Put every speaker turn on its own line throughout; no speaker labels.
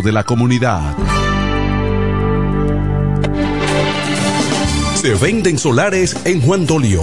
de la comunidad. Se venden solares en Juan Dolio,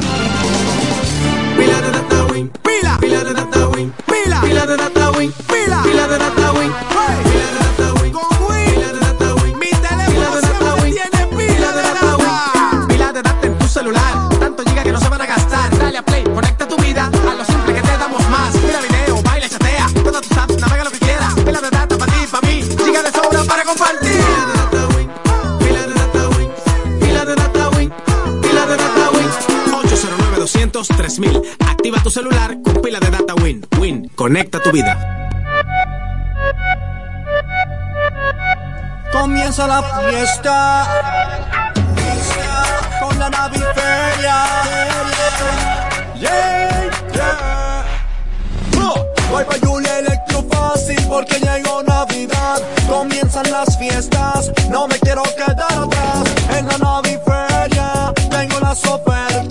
De data win, pila, pila de data win, pila de data win, con win, pila de data win, mi teléfono siempre tiene pila de data win, pila de data en tu celular, tanto giga que no se van a gastar, dale a play, conecta tu vida a lo simple que te damos más, mira video, baila, chatea, todas tus apps, navega lo que quieras, pila de data para ti, para mí, giga de sobra para compartir. Pila de data win, pila de data win, pila de data win, 809 200 3000 Activa tu celular con pila de data Win. Win, conecta tu vida.
Comienza la fiesta con la naviferia. Yeah, yeah. Oh, Voy pa' Julia Electro fácil porque llegó Navidad. Comienzan las fiestas, no me quiero quedar atrás. En la naviferia tengo las ofertas.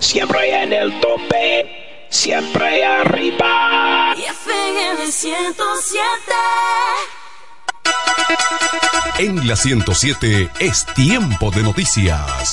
Siempre en el tope, siempre arriba.
Y FM 107.
En la 107 es tiempo de noticias.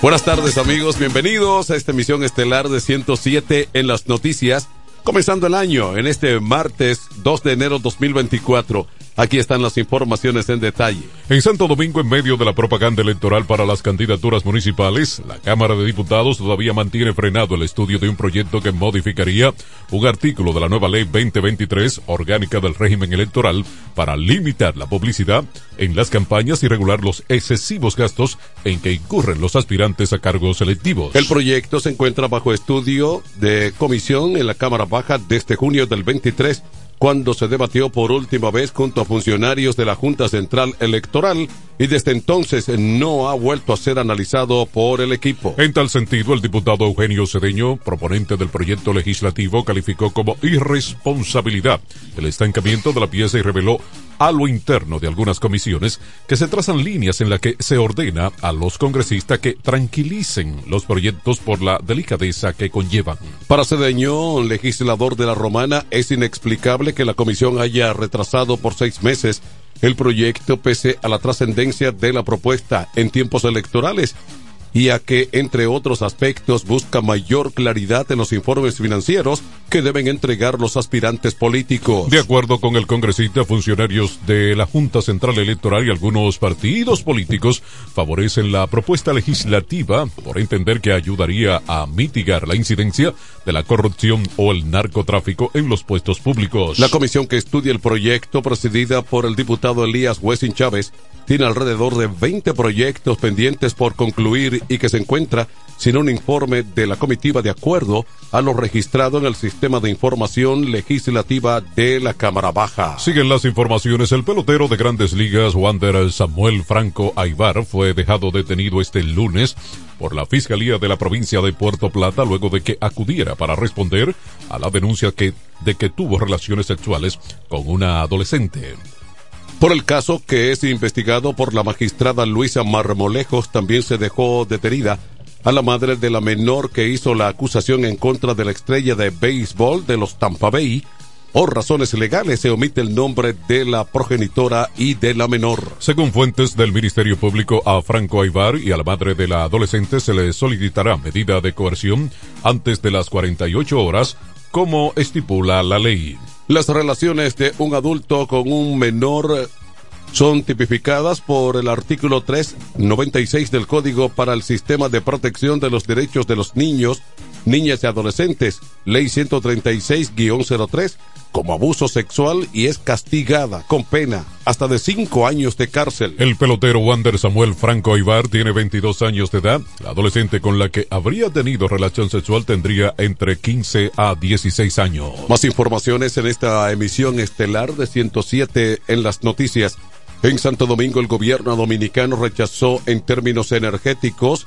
Buenas tardes amigos, bienvenidos a esta emisión estelar de 107 en las noticias, comenzando el año en este martes 2 de enero 2024. Aquí están las informaciones en detalle.
En Santo Domingo, en medio de la propaganda electoral para las candidaturas municipales, la Cámara de Diputados todavía mantiene frenado el estudio de un proyecto que modificaría un artículo de la nueva ley 2023 orgánica del régimen electoral para limitar la publicidad en las campañas y regular los excesivos gastos en que incurren los aspirantes a cargos electivos.
El proyecto se encuentra bajo estudio de comisión en la Cámara Baja desde junio del 23
cuando se debatió por última vez junto a funcionarios de la Junta Central Electoral y desde entonces no ha vuelto a ser analizado por el equipo.
En tal sentido, el diputado Eugenio Cedeño, proponente del proyecto legislativo, calificó como irresponsabilidad el estancamiento de la pieza y reveló a lo interno de algunas comisiones que se trazan líneas en las que se ordena a los congresistas que tranquilicen los proyectos por la delicadeza que conllevan.
Para Cedeño, legislador de la Romana, es inexplicable que la comisión haya retrasado por seis meses el proyecto pese a la trascendencia de la propuesta en tiempos electorales y a que, entre otros aspectos, busca mayor claridad en los informes financieros que deben entregar los aspirantes políticos.
De acuerdo con el congresista, funcionarios de la Junta Central Electoral y algunos partidos políticos favorecen la propuesta legislativa por entender que ayudaría a mitigar la incidencia de la corrupción o el narcotráfico en los puestos públicos.
La comisión que estudia el proyecto, presidida por el diputado Elías Wessing Chávez, tiene alrededor de 20 proyectos pendientes por concluir y que se encuentra sin un informe de la comitiva de acuerdo a lo registrado en el sistema de información legislativa de la Cámara Baja.
Siguen las informaciones. El pelotero de grandes ligas, Wander Samuel Franco Aibar, fue dejado detenido este lunes por la Fiscalía de la provincia de Puerto Plata luego de que acudiera para responder a la denuncia que, de que tuvo relaciones sexuales con una adolescente.
Por el caso que es investigado por la magistrada Luisa Marmolejos, también se dejó detenida a la madre de la menor que hizo la acusación en contra de la estrella de béisbol de los Tampa Bay. Por razones legales se omite el nombre de la progenitora y de la menor.
Según fuentes del Ministerio Público, a Franco Aibar y a la madre de la adolescente se le solicitará medida de coerción antes de las 48 horas, como estipula la ley.
Las relaciones de un adulto con un menor son tipificadas por el artículo 396 del Código para el Sistema de Protección de los Derechos de los Niños, Niñas y Adolescentes, Ley 136-03, como abuso sexual y es castigada con pena hasta de cinco años de cárcel.
El pelotero Wander Samuel Franco Ibar tiene 22 años de edad. La adolescente con la que habría tenido relación sexual tendría entre 15 a 16 años.
Más informaciones en esta emisión estelar de 107 en las noticias. En Santo Domingo el gobierno dominicano rechazó en términos energéticos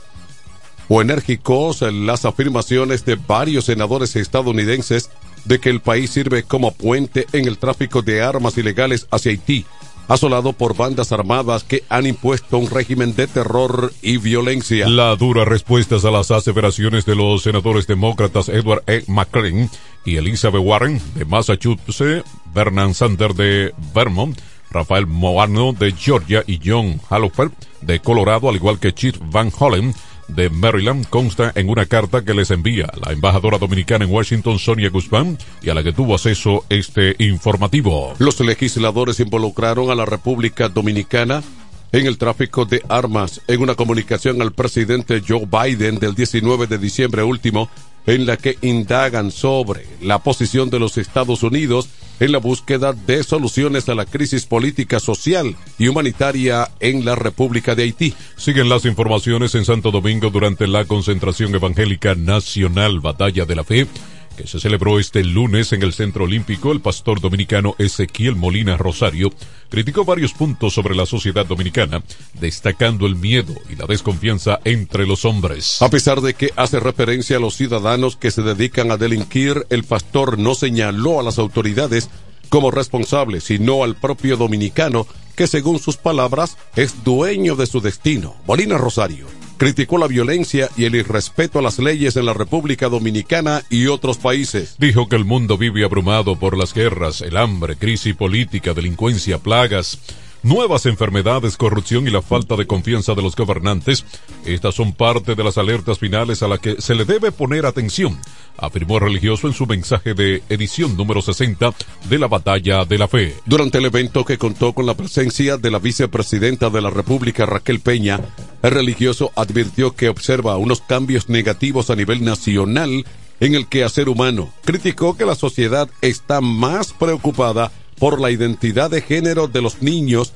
o enérgicos las afirmaciones de varios senadores estadounidenses de que el país sirve como puente en el tráfico de armas ilegales hacia Haití, asolado por bandas armadas que han impuesto un régimen de terror y violencia.
La dura respuesta a las aseveraciones de los senadores demócratas Edward E. McClain y Elizabeth Warren de Massachusetts, Bernard Sanders de Vermont, Rafael Moano de Georgia y John Halofer de Colorado, al igual que Chief Van Hollen de Maryland consta en una carta que les envía la embajadora dominicana en Washington, Sonia Guzmán, y a la que tuvo acceso este informativo.
Los legisladores involucraron a la República Dominicana en el tráfico de armas en una comunicación al presidente Joe Biden del 19 de diciembre último en la que indagan sobre la posición de los Estados Unidos en la búsqueda de soluciones a la crisis política, social y humanitaria en la República de Haití.
Siguen las informaciones en Santo Domingo durante la concentración evangélica nacional Batalla de la Fe que se celebró este lunes en el Centro Olímpico, el pastor dominicano Ezequiel Molina Rosario criticó varios puntos sobre la sociedad dominicana, destacando el miedo y la desconfianza entre los hombres.
A pesar de que hace referencia a los ciudadanos que se dedican a delinquir, el pastor no señaló a las autoridades como responsables, sino al propio dominicano, que según sus palabras es dueño de su destino. Molina Rosario criticó la violencia y el irrespeto a las leyes en la República Dominicana y otros países.
Dijo que el mundo vive abrumado por las guerras, el hambre, crisis política, delincuencia, plagas nuevas enfermedades, corrupción y la falta de confianza de los gobernantes. Estas son parte de las alertas finales a las que se le debe poner atención, afirmó el religioso en su mensaje de edición número 60 de la Batalla de la Fe.
Durante el evento que contó con la presencia de la vicepresidenta de la República, Raquel Peña, el religioso advirtió que observa unos cambios negativos a nivel nacional en el quehacer humano. Criticó que la sociedad está más preocupada por la identidad de género de los niños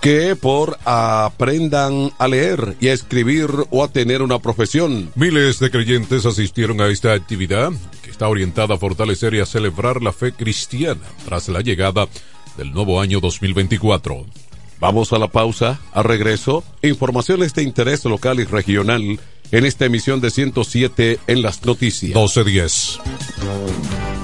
que por aprendan a leer y a escribir o a tener una profesión.
Miles de creyentes asistieron a esta actividad que está orientada a fortalecer y a celebrar la fe cristiana tras la llegada del nuevo año 2024.
Vamos a la pausa, a regreso, informaciones de interés local y regional en esta emisión de 107 en las noticias.
1210.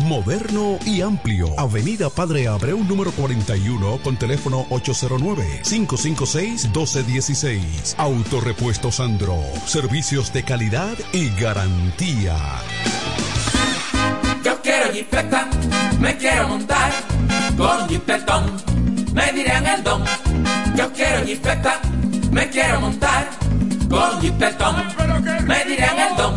Moderno y amplio. Avenida Padre Abreu número 41 con teléfono 809-556-1216. Autorepuesto Sandro. Servicios de calidad y garantía.
Yo quiero jipeta, me quiero montar con jipetón, me dirán el don. Yo quiero jipeta, me quiero montar con jipetón, me dirán el don.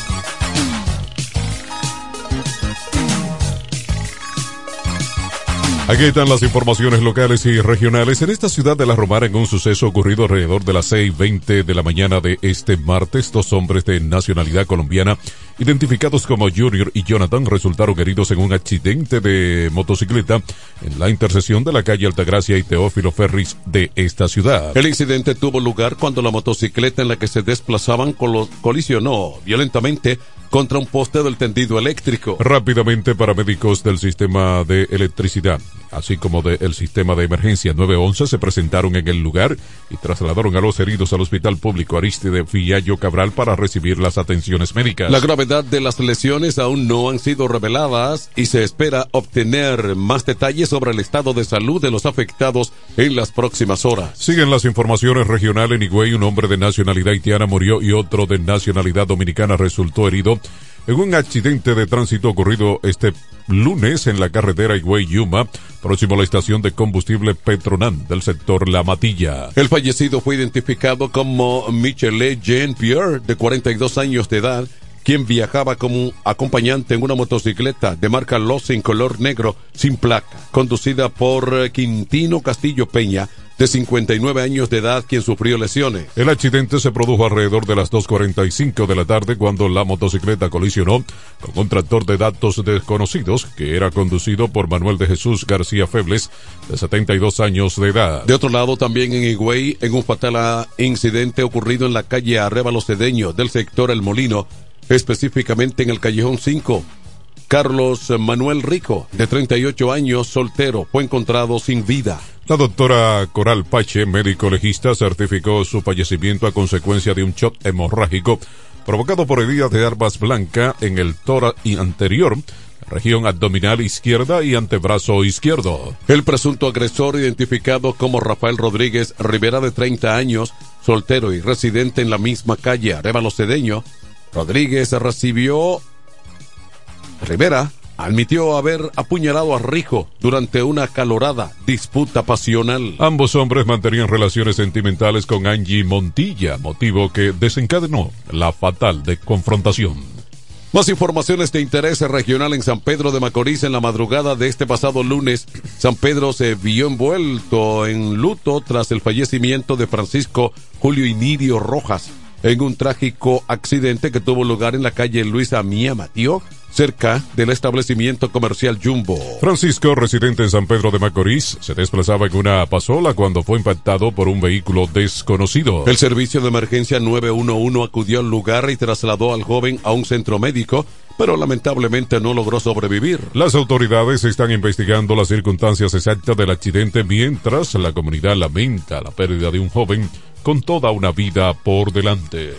Aquí están las informaciones locales y regionales. En esta ciudad de La Romana, en un suceso ocurrido alrededor de las 6.20 de la mañana de este martes, dos hombres de nacionalidad colombiana, identificados como Junior y Jonathan, resultaron heridos en un accidente de motocicleta en la intersección de la calle Altagracia y Teófilo Ferris de esta ciudad.
El incidente tuvo lugar cuando la motocicleta en la que se desplazaban colisionó violentamente contra un poste del tendido eléctrico.
Rápidamente, paramédicos del sistema de electricidad así como del sistema de emergencia 911, se presentaron en el lugar y trasladaron a los heridos al Hospital Público Aristide Villayo Cabral para recibir las atenciones médicas.
La gravedad de las lesiones aún no han sido reveladas y se espera obtener más detalles sobre el estado de salud de los afectados en las próximas horas.
Siguen las informaciones regionales en Higüey, un hombre de nacionalidad haitiana murió y otro de nacionalidad dominicana resultó herido en un accidente de tránsito ocurrido este lunes en la carretera Higüey-Yuma, próximo a la estación de combustible Petronan del sector La Matilla.
El fallecido fue identificado como Michele Jean Pierre, de 42 años de edad, quien viajaba como acompañante en una motocicleta de marca en color negro sin placa, conducida por Quintino Castillo Peña, de 59 años de edad, quien sufrió lesiones.
El accidente se produjo alrededor de las 2.45 de la tarde cuando la motocicleta colisionó con un tractor de datos desconocidos que era conducido por Manuel de Jesús García Febles, de 72 años de edad.
De otro lado, también en Higüey, en un fatal incidente ocurrido en la calle Arrébalo Cedeño del sector El Molino, específicamente en el callejón 5. Carlos Manuel Rico, de 38 años, soltero, fue encontrado sin vida.
La doctora Coral Pache, médico legista, certificó su fallecimiento a consecuencia de un shock hemorrágico provocado por heridas de armas blanca en el tórax anterior, región abdominal izquierda y antebrazo izquierdo.
El presunto agresor, identificado como Rafael Rodríguez Rivera, de 30 años, soltero y residente en la misma calle Arevalo Cedeño, Rodríguez recibió Rivera admitió haber apuñalado a Rijo durante una calorada disputa pasional.
Ambos hombres mantenían relaciones sentimentales con Angie Montilla, motivo que desencadenó la fatal de confrontación.
Más informaciones de interés regional en San Pedro de Macorís en la madrugada de este pasado lunes. San Pedro se vio envuelto en luto tras el fallecimiento de Francisco Julio Inidio Rojas en un trágico accidente que tuvo lugar en la calle Luisa Mía Matío cerca del establecimiento comercial Jumbo.
Francisco, residente en San Pedro de Macorís, se desplazaba en una pasola cuando fue impactado por un vehículo desconocido.
El servicio de emergencia 911 acudió al lugar y trasladó al joven a un centro médico, pero lamentablemente no logró sobrevivir.
Las autoridades están investigando las circunstancias exactas del accidente mientras la comunidad lamenta la pérdida de un joven con toda una vida por delante.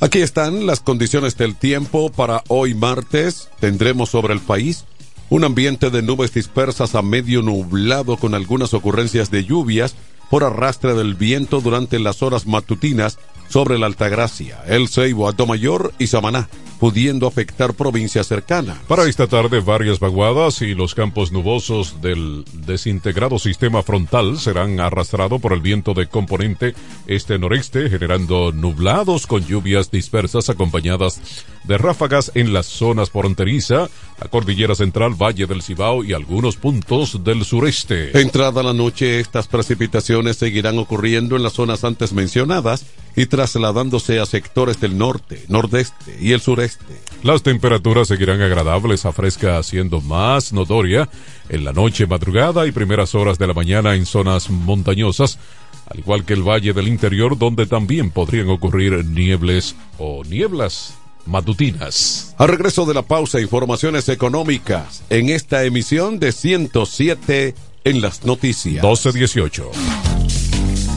Aquí están las condiciones del tiempo para hoy martes. Tendremos sobre el país un ambiente de nubes dispersas a medio nublado con algunas ocurrencias de lluvias por arrastre del viento durante las horas matutinas sobre la Altagracia, El Ceibo, Mayor y Samaná, pudiendo afectar provincias cercanas.
Para esta tarde, varias vaguadas y los campos nubosos del desintegrado sistema frontal serán arrastrados por el viento de componente este-noreste, generando nublados con lluvias dispersas acompañadas de ráfagas en las zonas fronteriza, la cordillera central, Valle del Cibao y algunos puntos del sureste.
Entrada la noche, estas precipitaciones seguirán ocurriendo en las zonas antes mencionadas y trasladándose a sectores del norte, nordeste y el sureste.
Las temperaturas seguirán agradables a fresca, siendo más notoria en la noche, madrugada y primeras horas de la mañana en zonas montañosas, al igual que el valle del interior, donde también podrían ocurrir niebles o nieblas matutinas.
Al regreso de la pausa, informaciones económicas en esta emisión de 107 en las noticias.
1218.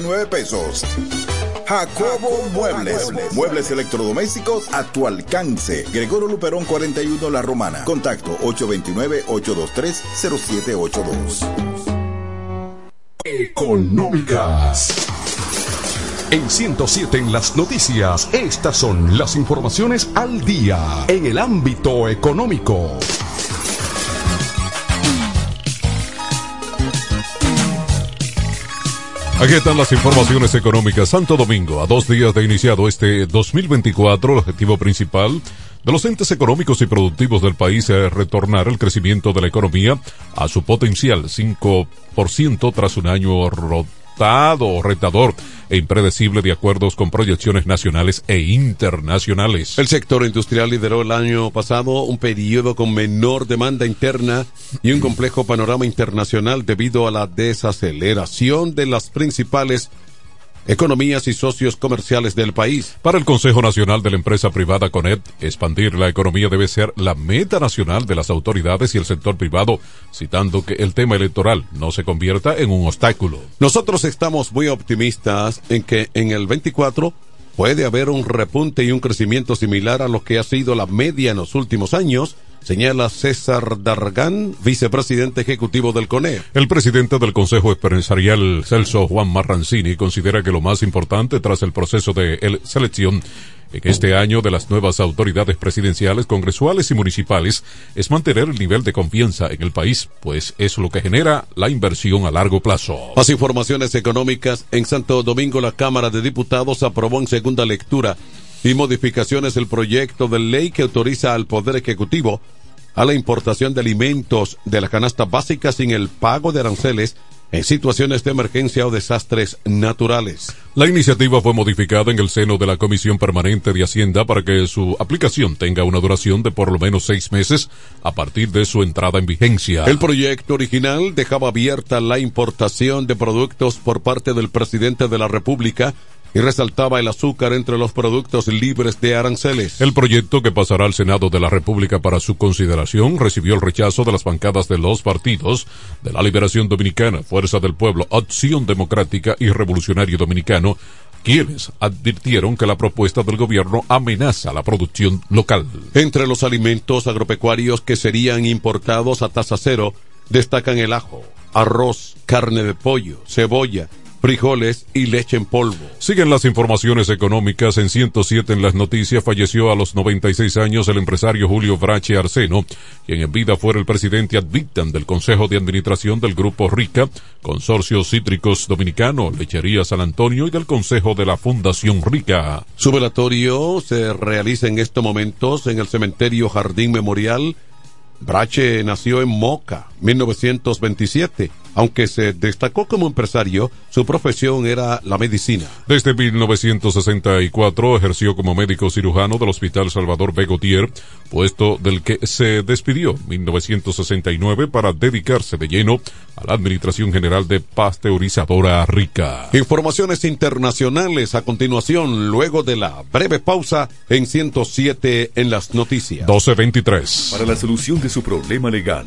12.339 pesos. Jacobo Muebles. Muebles electrodomésticos a tu alcance. Gregorio Luperón 41 La Romana. Contacto 829-823-0782.
Económicas. En 107 en las noticias, estas son las informaciones al día en el ámbito económico.
Aquí están las informaciones económicas. Santo Domingo, a dos días de iniciado este 2024, el objetivo principal de los entes económicos y productivos del país es retornar el crecimiento de la economía a su potencial 5% tras un año retador e impredecible de acuerdos con proyecciones nacionales e internacionales.
El sector industrial lideró el año pasado un periodo con menor demanda interna y un complejo panorama internacional debido a la desaceleración de las principales economías y socios comerciales del país.
Para el Consejo Nacional de la Empresa Privada CONET, expandir la economía debe ser la meta nacional de las autoridades y el sector privado, citando que el tema electoral no se convierta en un obstáculo.
Nosotros estamos muy optimistas en que en el 24 puede haber un repunte y un crecimiento similar a lo que ha sido la media en los últimos años, señala César Dargán, vicepresidente ejecutivo del CONE.
El presidente del Consejo Empresarial, Celso Juan Marrancini, considera que lo más importante tras el proceso de el- selección en este año de las nuevas autoridades presidenciales, congresuales y municipales es mantener el nivel de confianza en el país, pues es lo que genera la inversión a largo plazo.
Más informaciones económicas. En Santo Domingo, la Cámara de Diputados aprobó en segunda lectura y modificaciones el proyecto de ley que autoriza al Poder Ejecutivo a la importación de alimentos de la canasta básica sin el pago de aranceles en situaciones de emergencia o desastres naturales.
La iniciativa fue modificada en el seno de la Comisión Permanente de Hacienda para que su aplicación tenga una duración de por lo menos seis meses a partir de su entrada en vigencia.
El proyecto original dejaba abierta la importación de productos por parte del presidente de la República y resaltaba el azúcar entre los productos libres de aranceles.
El proyecto que pasará al Senado de la República para su consideración recibió el rechazo de las bancadas de los partidos de la Liberación Dominicana, Fuerza del Pueblo, Acción Democrática y Revolucionario Dominicano, quienes advirtieron que la propuesta del gobierno amenaza la producción local.
Entre los alimentos agropecuarios que serían importados a tasa cero destacan el ajo, arroz, carne de pollo, cebolla, frijoles y leche en polvo.
Siguen las informaciones económicas. En 107 en las noticias falleció a los 96 años el empresario Julio Brache Arseno, quien en vida fuera el presidente ad del Consejo de Administración del Grupo Rica, Consorcio Cítricos Dominicano, Lechería San Antonio y del Consejo de la Fundación Rica.
Su velatorio se realiza en estos momentos en el cementerio Jardín Memorial. Brache nació en Moca, 1927. Aunque se destacó como empresario, su profesión era la medicina.
Desde 1964 ejerció como médico cirujano del Hospital Salvador Begotier, puesto del que se despidió en 1969 para dedicarse de lleno a la Administración General de Pasteurizadora Rica.
Informaciones internacionales a continuación, luego de la breve pausa en 107 en las noticias.
1223.
Para la solución de su problema legal,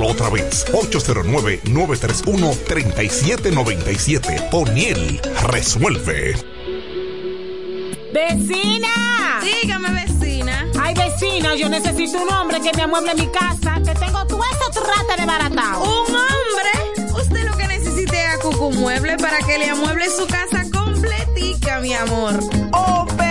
otra vez. 809-931-3797. O'Neill resuelve.
¡Vecina!
Dígame, vecina.
Ay, vecina, yo necesito un hombre que me amueble mi casa, que tengo todo eso trata de baratado.
¿Un hombre? Usted lo que necesite es a Cucu Mueble para que le amueble su casa completica, mi amor.
Oh, pero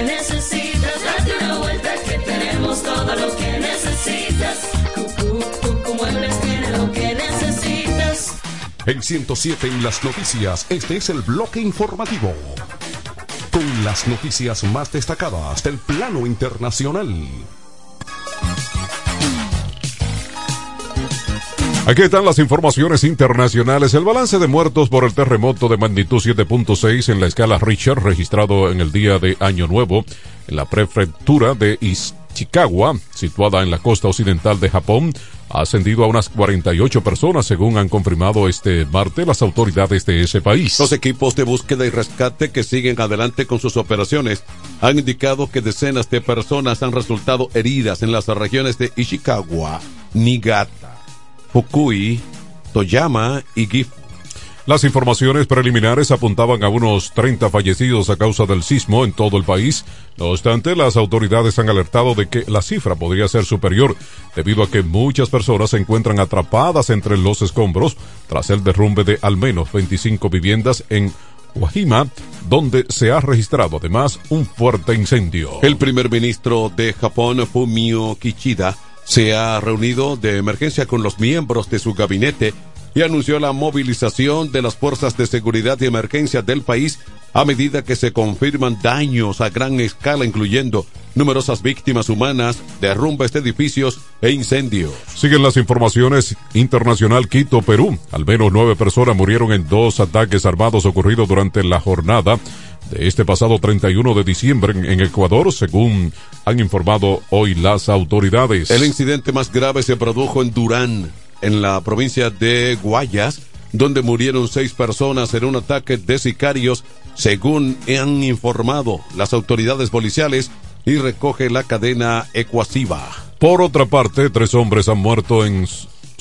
En 107 en las noticias, este es el bloque informativo. Con las noticias más destacadas del plano internacional.
Aquí están las informaciones internacionales. El balance de muertos por el terremoto de magnitud 7.6 en la escala Richter registrado en el día de Año Nuevo en la prefectura de Ishikawa, situada en la costa occidental de Japón, ha ascendido a unas 48 personas, según han confirmado este martes las autoridades de ese país.
Los equipos de búsqueda y rescate que siguen adelante con sus operaciones han indicado que decenas de personas han resultado heridas en las regiones de Ishikawa, Niigata, Fukui, Toyama y Gifu.
Las informaciones preliminares apuntaban a unos 30 fallecidos a causa del sismo en todo el país. No obstante, las autoridades han alertado de que la cifra podría ser superior debido a que muchas personas se encuentran atrapadas entre los escombros tras el derrumbe de al menos 25 viviendas en Wajima, donde se ha registrado además un fuerte incendio.
El primer ministro de Japón, Fumio Kishida, se ha reunido de emergencia con los miembros de su gabinete y anunció la movilización de las fuerzas de seguridad y emergencia del país a medida que se confirman daños a gran escala, incluyendo numerosas víctimas humanas, derrumbes de edificios e incendios.
Siguen las informaciones internacional Quito, Perú. Al menos nueve personas murieron en dos ataques armados ocurridos durante la jornada de este pasado 31 de diciembre en, en Ecuador, según han informado hoy las autoridades.
El incidente más grave se produjo en Durán, en la provincia de Guayas, donde murieron seis personas en un ataque de sicarios, según han informado las autoridades policiales y recoge la cadena ecuasiva.
Por otra parte, tres hombres han muerto en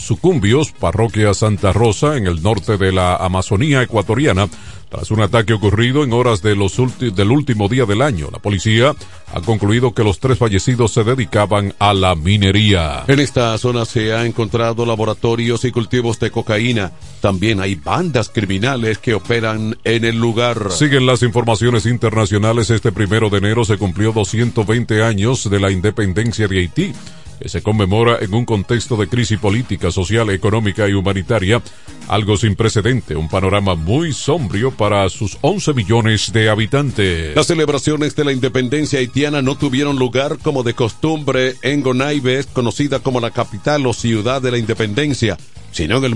Sucumbios, parroquia Santa Rosa, en el norte de la Amazonía ecuatoriana, tras un ataque ocurrido en horas de los del último día del año. La policía ha concluido que los tres fallecidos se dedicaban a la minería.
En esta zona se ha encontrado laboratorios y cultivos de cocaína. También hay bandas criminales que operan en el lugar.
Siguen las informaciones internacionales. Este primero de enero se cumplió 220 años de la independencia de Haití se conmemora en un contexto de crisis política, social, económica y humanitaria, algo sin precedente, un panorama muy sombrío para sus 11 millones de habitantes.
Las celebraciones de la independencia haitiana no tuvieron lugar como de costumbre en Gonaibes, conocida como la capital o ciudad de la independencia, sino en el,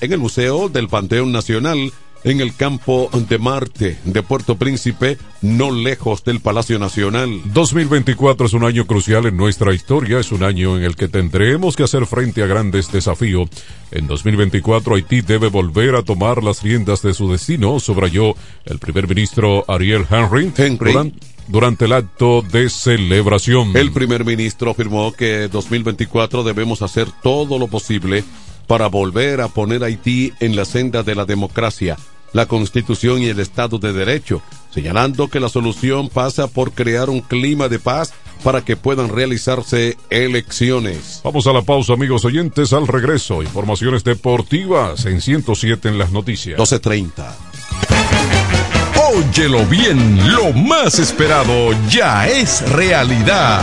en el Museo del Panteón Nacional, en el campo de Marte de Puerto Príncipe, no lejos del Palacio Nacional.
2024 es un año crucial en nuestra historia, es un año en el que tendremos que hacer frente a grandes desafíos. En 2024 Haití debe volver a tomar las riendas de su destino, subrayó el primer ministro Ariel Henry. Durante, durante el acto de celebración.
El primer ministro afirmó que 2024 debemos hacer todo lo posible para volver a poner a Haití en la senda de la democracia, la constitución y el Estado de Derecho, señalando que la solución pasa por crear un clima de paz para que puedan realizarse elecciones.
Vamos a la pausa, amigos oyentes, al regreso. Informaciones deportivas en 107 en las noticias.
12.30.
Óyelo bien, lo más esperado ya es realidad.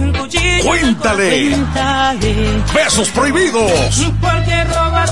cuchillo.
Cuéntale.
Cuéntale.
Besos prohibidos.
Porque robas.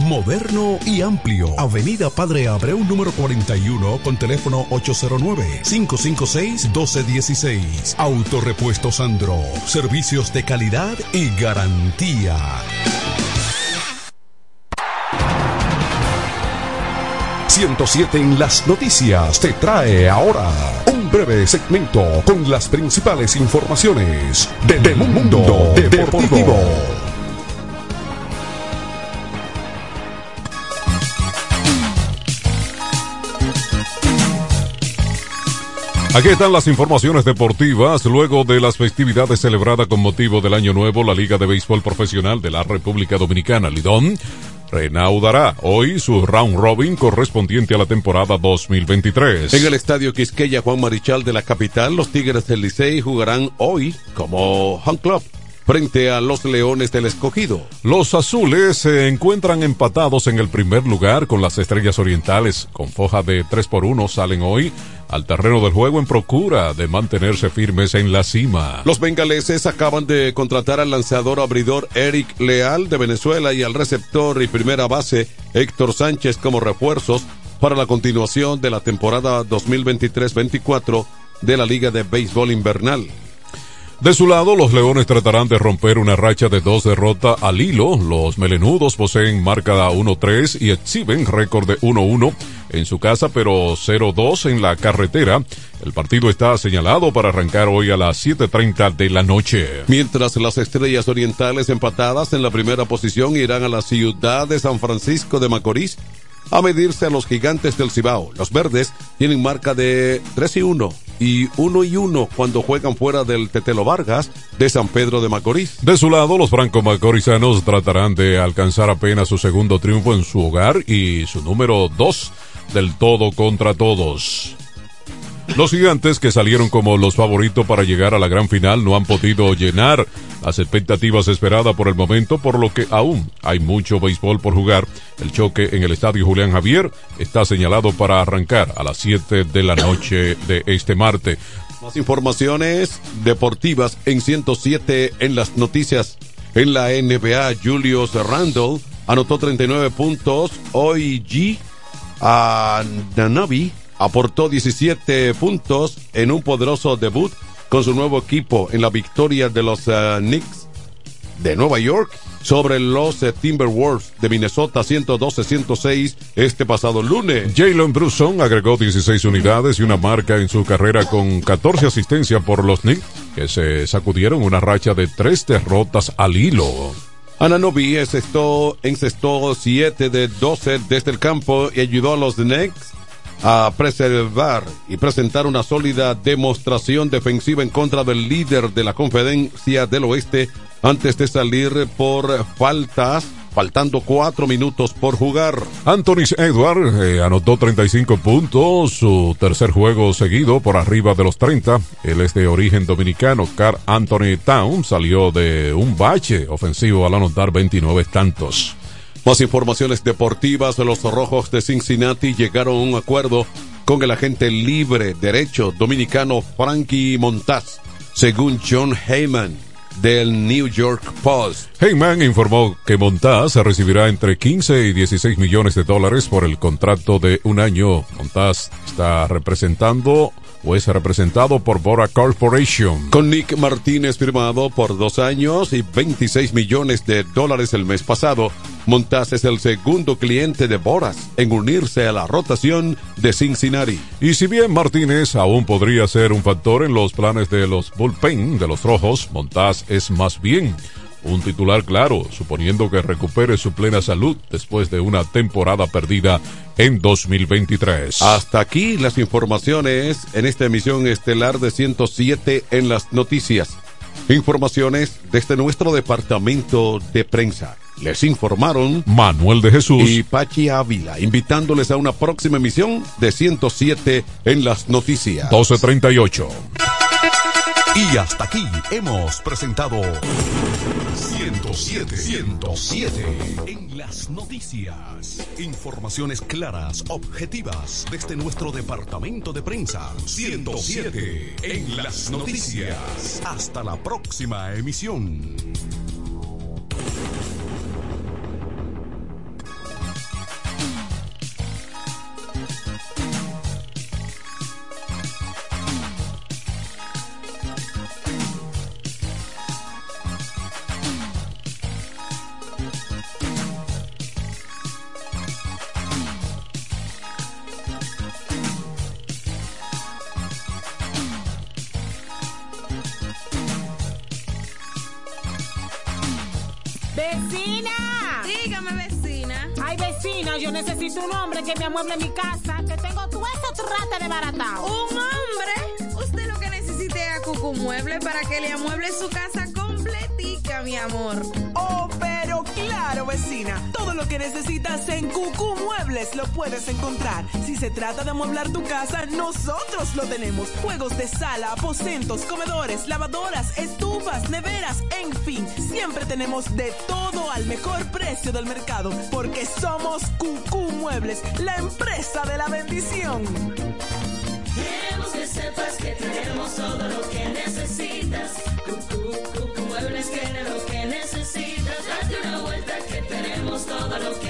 Moderno y amplio. Avenida Padre Abreu número 41 con teléfono 809-556-1216. Autorepuesto Sandro. Servicios de calidad y garantía. ...107 en las noticias te trae ahora un breve segmento con las principales informaciones del mundo deportivo.
Aquí están las informaciones deportivas. Luego de las festividades celebradas con motivo del Año Nuevo, la Liga de Béisbol Profesional de la República Dominicana, Lidón, reanudará hoy su round robin correspondiente a la temporada 2023.
En el estadio Quisqueya Juan Marichal de la capital, los Tigres del Licey jugarán hoy como home club frente a los Leones del Escogido.
Los azules se encuentran empatados en el primer lugar con las Estrellas Orientales. Con foja de 3 por 1 salen hoy al terreno del juego en procura de mantenerse firmes en la cima.
Los bengaleses acaban de contratar al lanzador abridor Eric Leal de Venezuela y al receptor y primera base Héctor Sánchez como refuerzos para la continuación de la temporada 2023-24 de la Liga de Béisbol Invernal.
De su lado, los Leones tratarán de romper una racha de dos derrotas al hilo. Los melenudos poseen marca 1-3 y exhiben récord de 1-1 en su casa, pero 0-2 en la carretera. El partido está señalado para arrancar hoy a las 7.30 de la noche.
Mientras las estrellas orientales empatadas en la primera posición irán a la ciudad de San Francisco de Macorís a medirse a los gigantes del Cibao. Los verdes tienen marca de 3 y 1 y 1 y 1 cuando juegan fuera del Tetelo Vargas de San Pedro de Macorís.
De su lado, los franco-macorizanos tratarán de alcanzar apenas su segundo triunfo en su hogar y su número 2 del todo contra todos. Los gigantes que salieron como los favoritos para llegar a la gran final no han podido llenar las expectativas esperadas por el momento, por lo que aún hay mucho béisbol por jugar. El choque en el estadio Julián Javier está señalado para arrancar a las 7 de la noche de este martes.
Más informaciones deportivas en 107 en las noticias. En la NBA, Julius Randle anotó 39 puntos. Hoy G. Nanabi aportó 17 puntos en un poderoso debut con su nuevo equipo en la victoria de los uh, Knicks de Nueva York sobre los uh, Timberwolves de Minnesota 112-106 este pasado lunes.
Jalen Brunson agregó 16 unidades y una marca en su carrera con 14 asistencias por los Knicks que se sacudieron una racha de tres derrotas al hilo.
Ananobi encestó, encestó 7 de 12 desde el campo y ayudó a los Knicks a preservar y presentar una sólida demostración defensiva en contra del líder de la conferencia del oeste antes de salir por faltas, faltando cuatro minutos por jugar.
Anthony Edward eh, anotó 35 puntos, su tercer juego seguido por arriba de los 30. Él es de origen dominicano. Carl Anthony Town salió de un bache ofensivo al anotar 29 tantos.
Más informaciones deportivas. Los rojos de Cincinnati llegaron a un acuerdo con el agente libre derecho dominicano Frankie Montaz, según John Heyman del New York Post.
Heyman informó que Montaz recibirá entre 15 y 16 millones de dólares por el contrato de un año. Montaz está representando o es representado por Bora Corporation.
Con Nick Martínez firmado por dos años y 26 millones de dólares el mes pasado, Montaz es el segundo cliente de Boras en unirse a la rotación de Cincinnati.
Y si bien Martínez aún podría ser un factor en los planes de los bullpen de los rojos, Montaz es más bien un titular claro, suponiendo que recupere su plena salud después de una temporada perdida en 2023.
Hasta aquí las informaciones en esta emisión estelar de 107 en las noticias. Informaciones desde nuestro departamento de prensa. Les informaron
Manuel de Jesús
y Pachi Ávila, invitándoles a una próxima emisión de 107 en las noticias.
1238.
Y hasta aquí hemos presentado 107, 107 en las noticias. Informaciones claras, objetivas desde nuestro departamento de prensa. 107 en las noticias. Hasta la próxima emisión.
Yo necesito un hombre que me amueble mi casa, que tengo todo eso trate de baratado.
¿Un hombre? Usted lo que necesite es a Cucu Mueble para que le amueble su casa completica, mi amor.
Oh, pero claro vecina. Todo lo que necesitas en Cucú Lo puedes encontrar. Si se trata de amueblar tu casa, nosotros lo tenemos. Juegos de sala, aposentos, comedores, lavadoras, estufas, neveras, en fin. Siempre tenemos de todo al mejor precio del mercado. Porque somos Cucú Muebles, la empresa de la bendición.
Queremos que sepas que tenemos todo lo que necesitas. Cucú, Cucú Muebles tiene lo que necesitas. Date una vuelta que tenemos todo lo que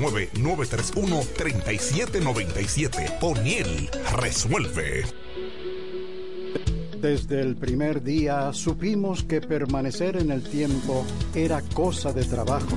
809-931-3797. O'Neill resuelve.
Desde el primer día supimos que permanecer en el tiempo era cosa de trabajo.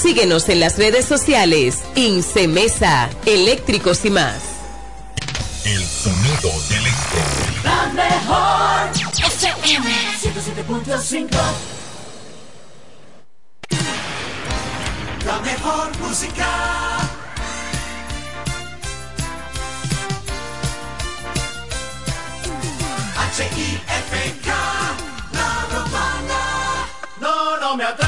Síguenos en las redes sociales. Incemesa, eléctricos y más.
El sonido del este.
La mejor FM 107.5
La mejor música. H-I-F-K, la romana.
No, no me atraque,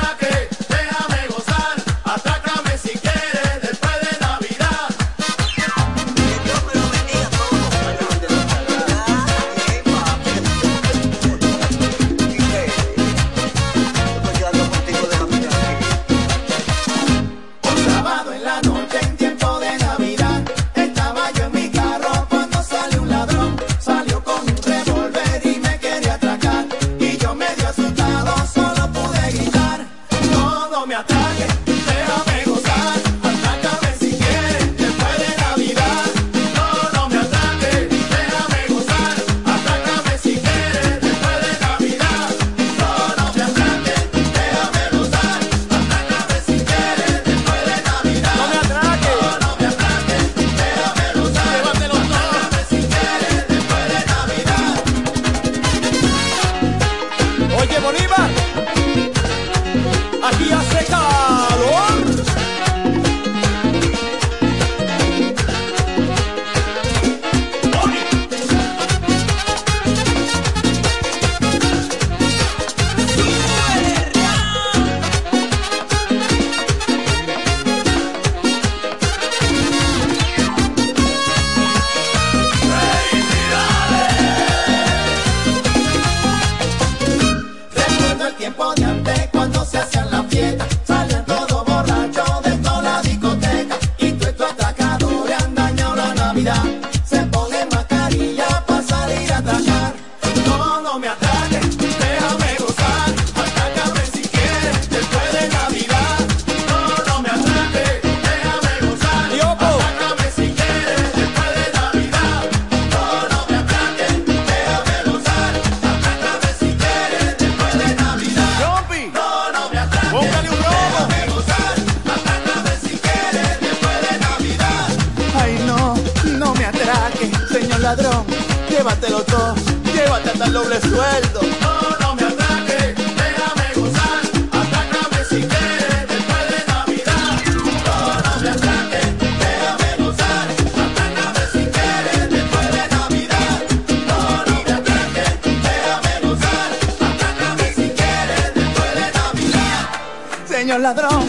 ladrón,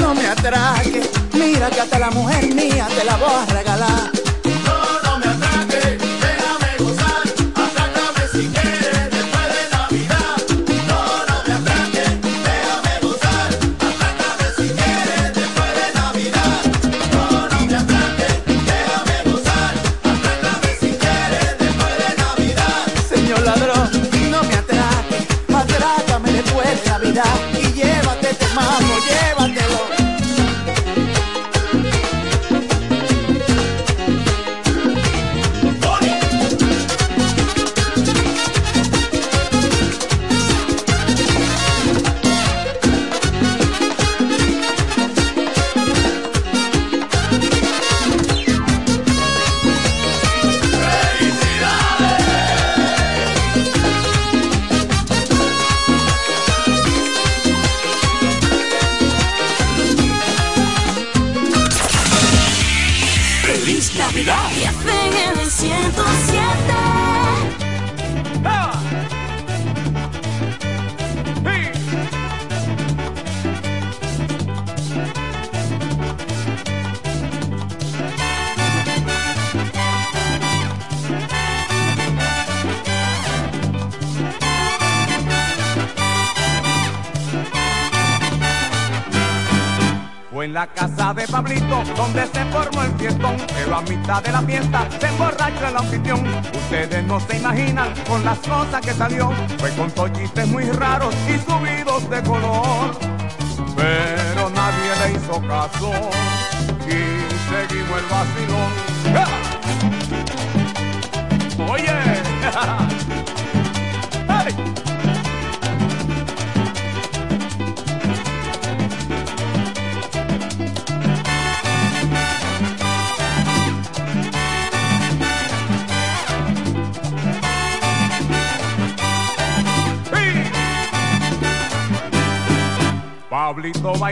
no me atraque. Mira que hasta la mujer mía te la voy a regalar.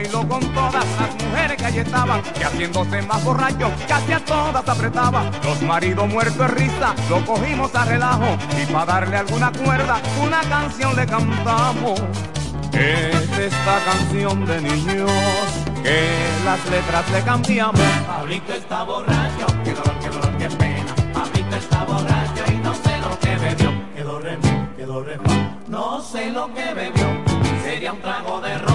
bailó con todas las mujeres que allí estaban, que haciéndose más borracho, casi a todas apretaba. Los maridos muertos de risa, lo cogimos a relajo, y para darle alguna cuerda, una canción le cantamos. Es esta canción de niños que las letras le cambiamos.
Pablito está borracho, qué dolor, qué dolor, qué pena. Pablito está borracho y no sé lo que bebió. Quedó re, quedó re, no sé lo que bebió. Sería un trago de ron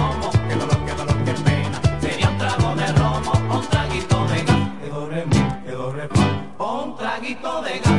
bodega.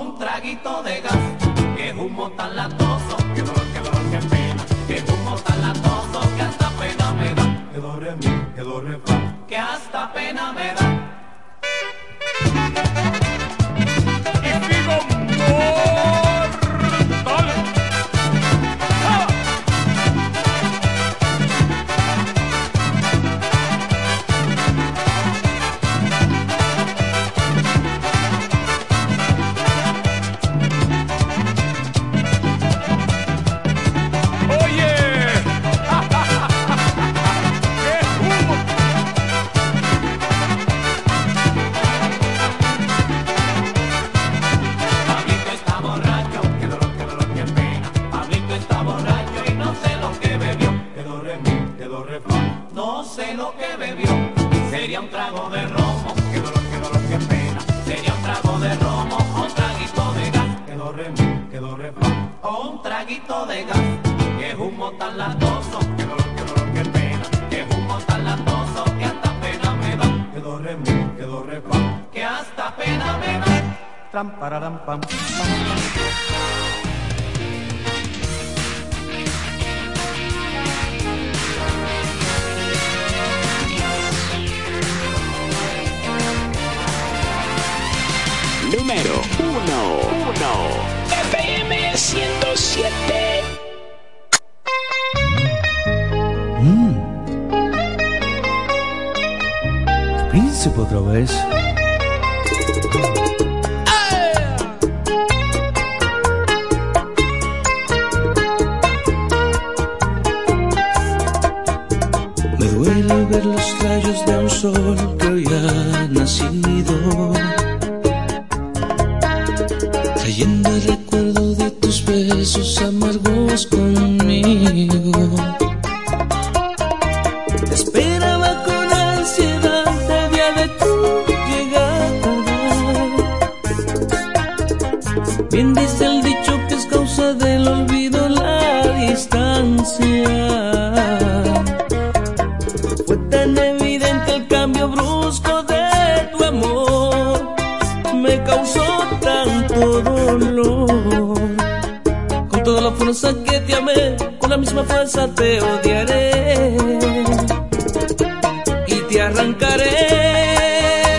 un traguito de gas. Que humo tan latoso, que dolor, que dolor, que pena. Que humo tan latoso, que hasta pena me da. Que do re mi, que do
re fa. Que hasta pena me da.
Besos amargos conmigo. Te odiaré y te arrancaré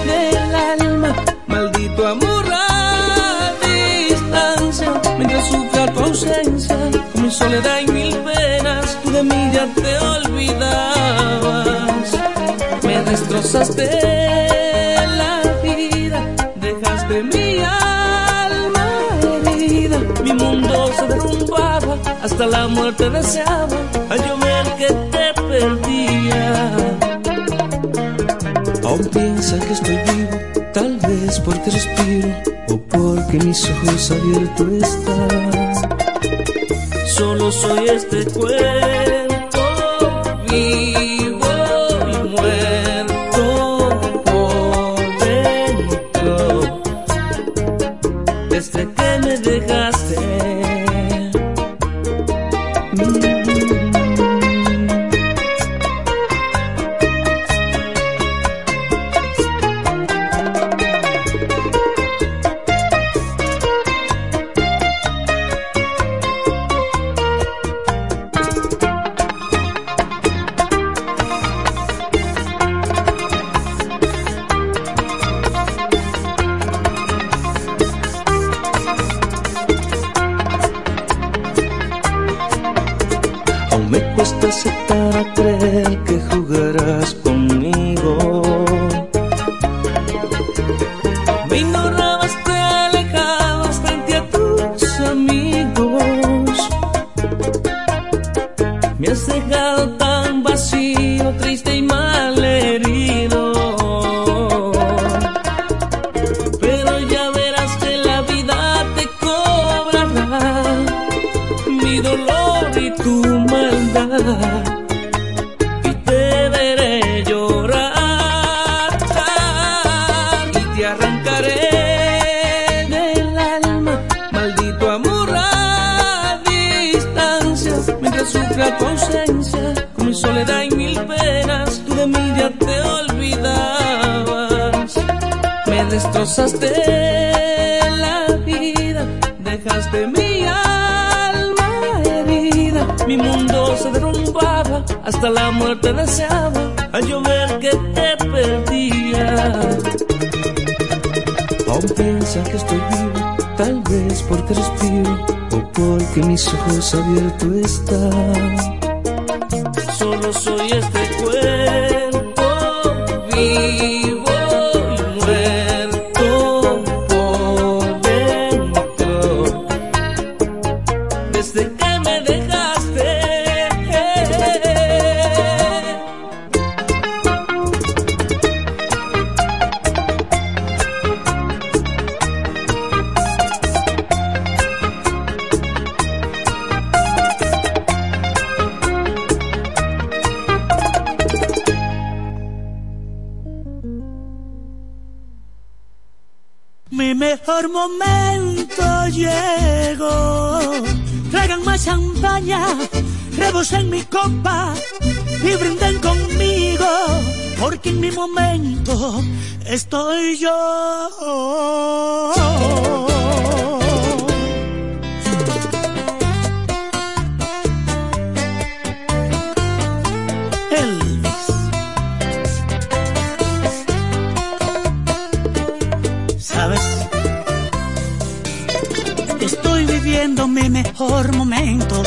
del alma, maldito amor a distancia, mientras sufra tu ausencia, con mi soledad y mil penas, tú de mí ya te olvidabas, me destrozaste la vida, dejaste mi alma herida, mi mundo se derrumbaba, hasta la muerte deseaba, que estoy vivo, tal vez porque respiro o porque mis ojos abiertos me cuesta aceptar a creer que jugarás conmigo. Destrozaste la vida, dejaste mi alma herida, mi mundo se derrumbaba, hasta la muerte deseaba, al yo ver que te perdía. Aún piensa que estoy vivo, tal vez porque respiro o porque mis ojos abiertos están. Solo soy y
brinden conmigo porque en mi momento estoy yo. Elvis. ¿Sabes? Estoy viviendo mi mejor momento.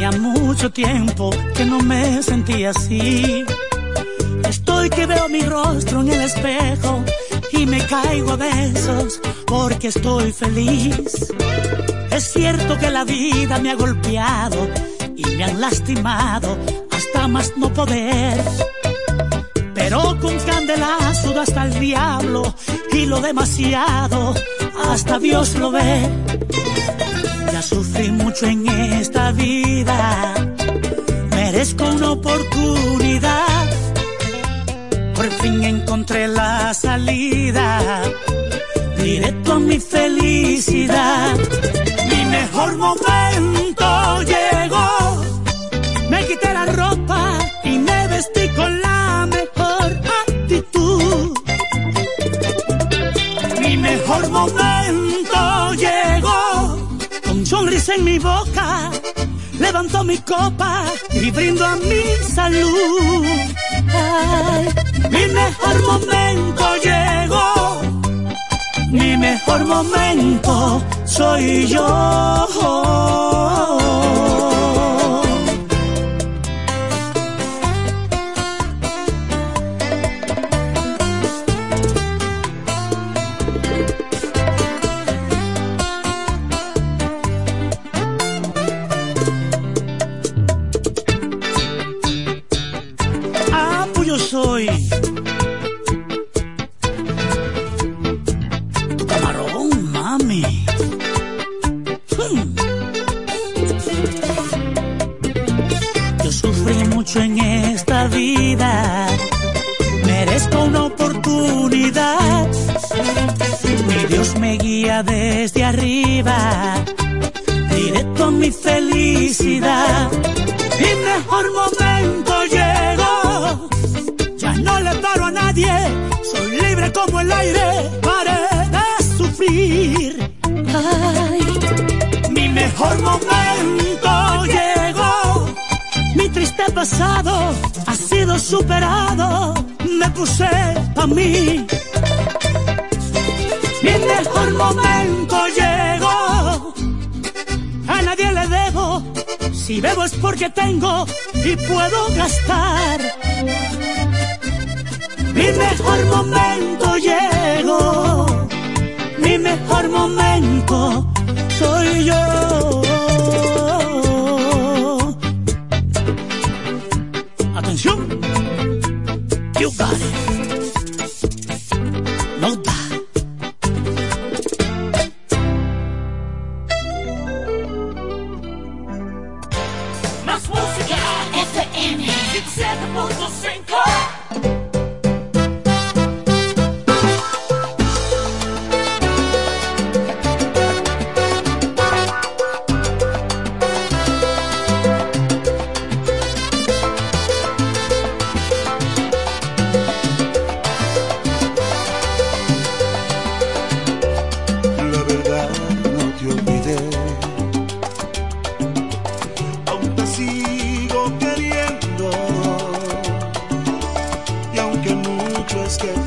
Tenía mucho tiempo que no me sentía así. Estoy que veo mi rostro en el espejo y me caigo a besos porque estoy feliz. Es cierto que la vida me ha golpeado y me han lastimado hasta más no poder. Pero con candelazo hasta el diablo y lo demasiado hasta Dios lo ve. Ya sufrí mucho en esta vida, merezco una oportunidad. Por fin encontré la salida, directo a mi felicidad. Mi mejor momento llegó, me quité la ropa y me vestí con la mejor actitud. Mi mejor momento en mi boca, levanto mi copa y brindo a mi salud. Mi mejor momento llegó, mi mejor momento soy yo. Yo soy tu camarón, mami. Hmm. Yo sufrí mucho en esta vida, merezco una oportunidad. Mi Dios me guía desde arriba, directo a mi felicidad. Aire, de sufrir. Ay, mi mejor momento llegó, mi triste pasado ha sido superado, me puse pa' mí. Mi mejor momento llegó, a nadie le debo, si bebo es porque tengo y puedo gastar. Mi mejor momento mi mejor momento soy yo.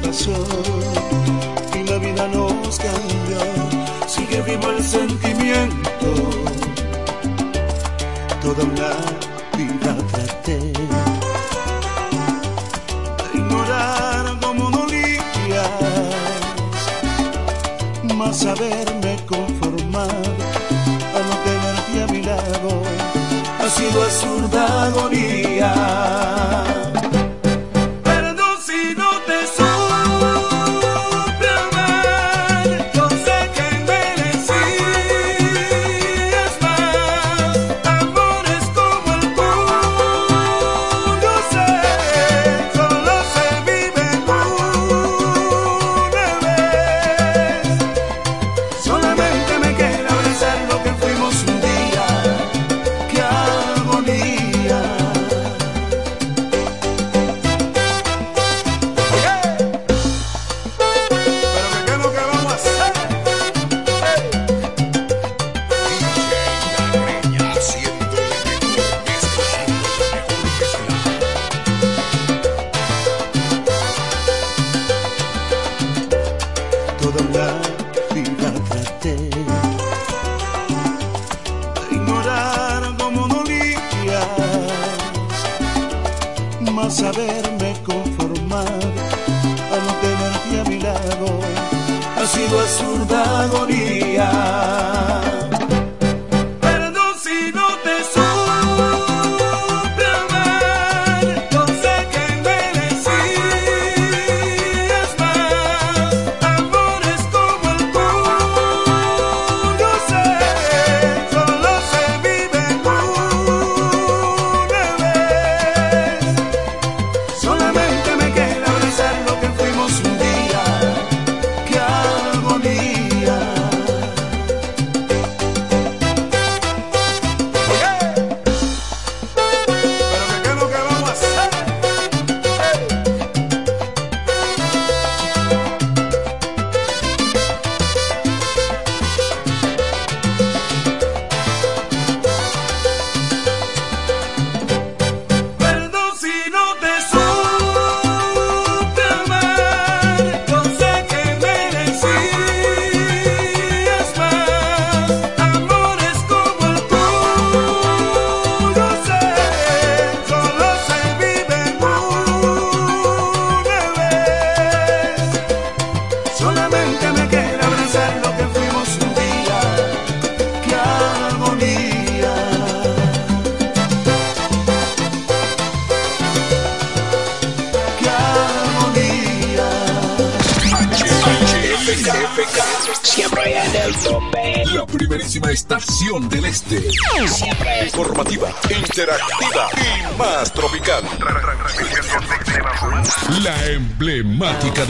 Pasó y la vida nos cambió, sigue vivo el sentimiento. Toda una vida traté de ignorar cómo dolías más haberme conformado a no tenerte a mi lado ha sido absurda agonía.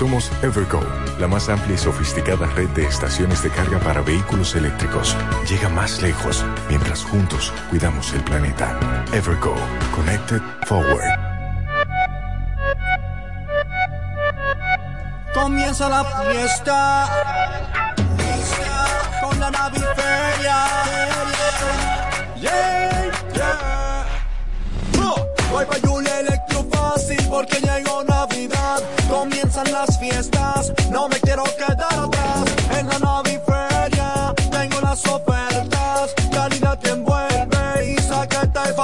Somos Evergo, la más amplia y sofisticada red de estaciones de carga para vehículos eléctricos. Llega más lejos mientras juntos cuidamos el planeta. Evergo, Connected Forward.
Comienza la fiesta con la naviferia. Yeah, yeah. Oh, Voy pa' Julia Electro fácil porque llegó Navidad. Comienzan las fiestas, no me quiero quedar atrás. En la naviferia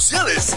sociales.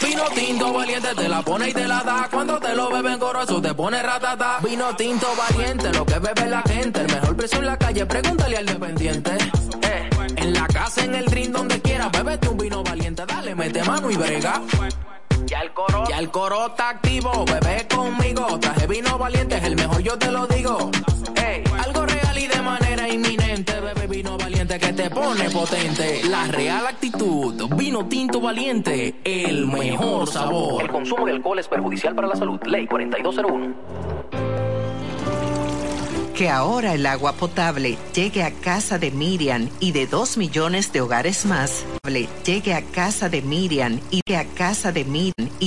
Vino tinto valiente te la pone y te la da. Cuando te lo beben goroso te pone ratata. Vino tinto valiente, lo que bebe la gente. El mejor precio en la calle, pregúntale al dependiente. Eh, en la casa, en el drink, donde quiera, bébete un vino valiente. Dale, mete mano y brega. Ya el coro, ya el coro está activo, bebé conmigo. Traje vino valiente, es el mejor, yo te lo digo. Algo real y de manera inminente, bebé vino valiente que te pone potente. La real actitud, vino tinto valiente, el mejor sabor.
El consumo de alcohol es perjudicial para la salud. Ley 4201.
Que ahora el agua potable llegue a casa de Miriam y de dos millones de hogares más. Llegue a casa de Miriam y que a casa de Miriam y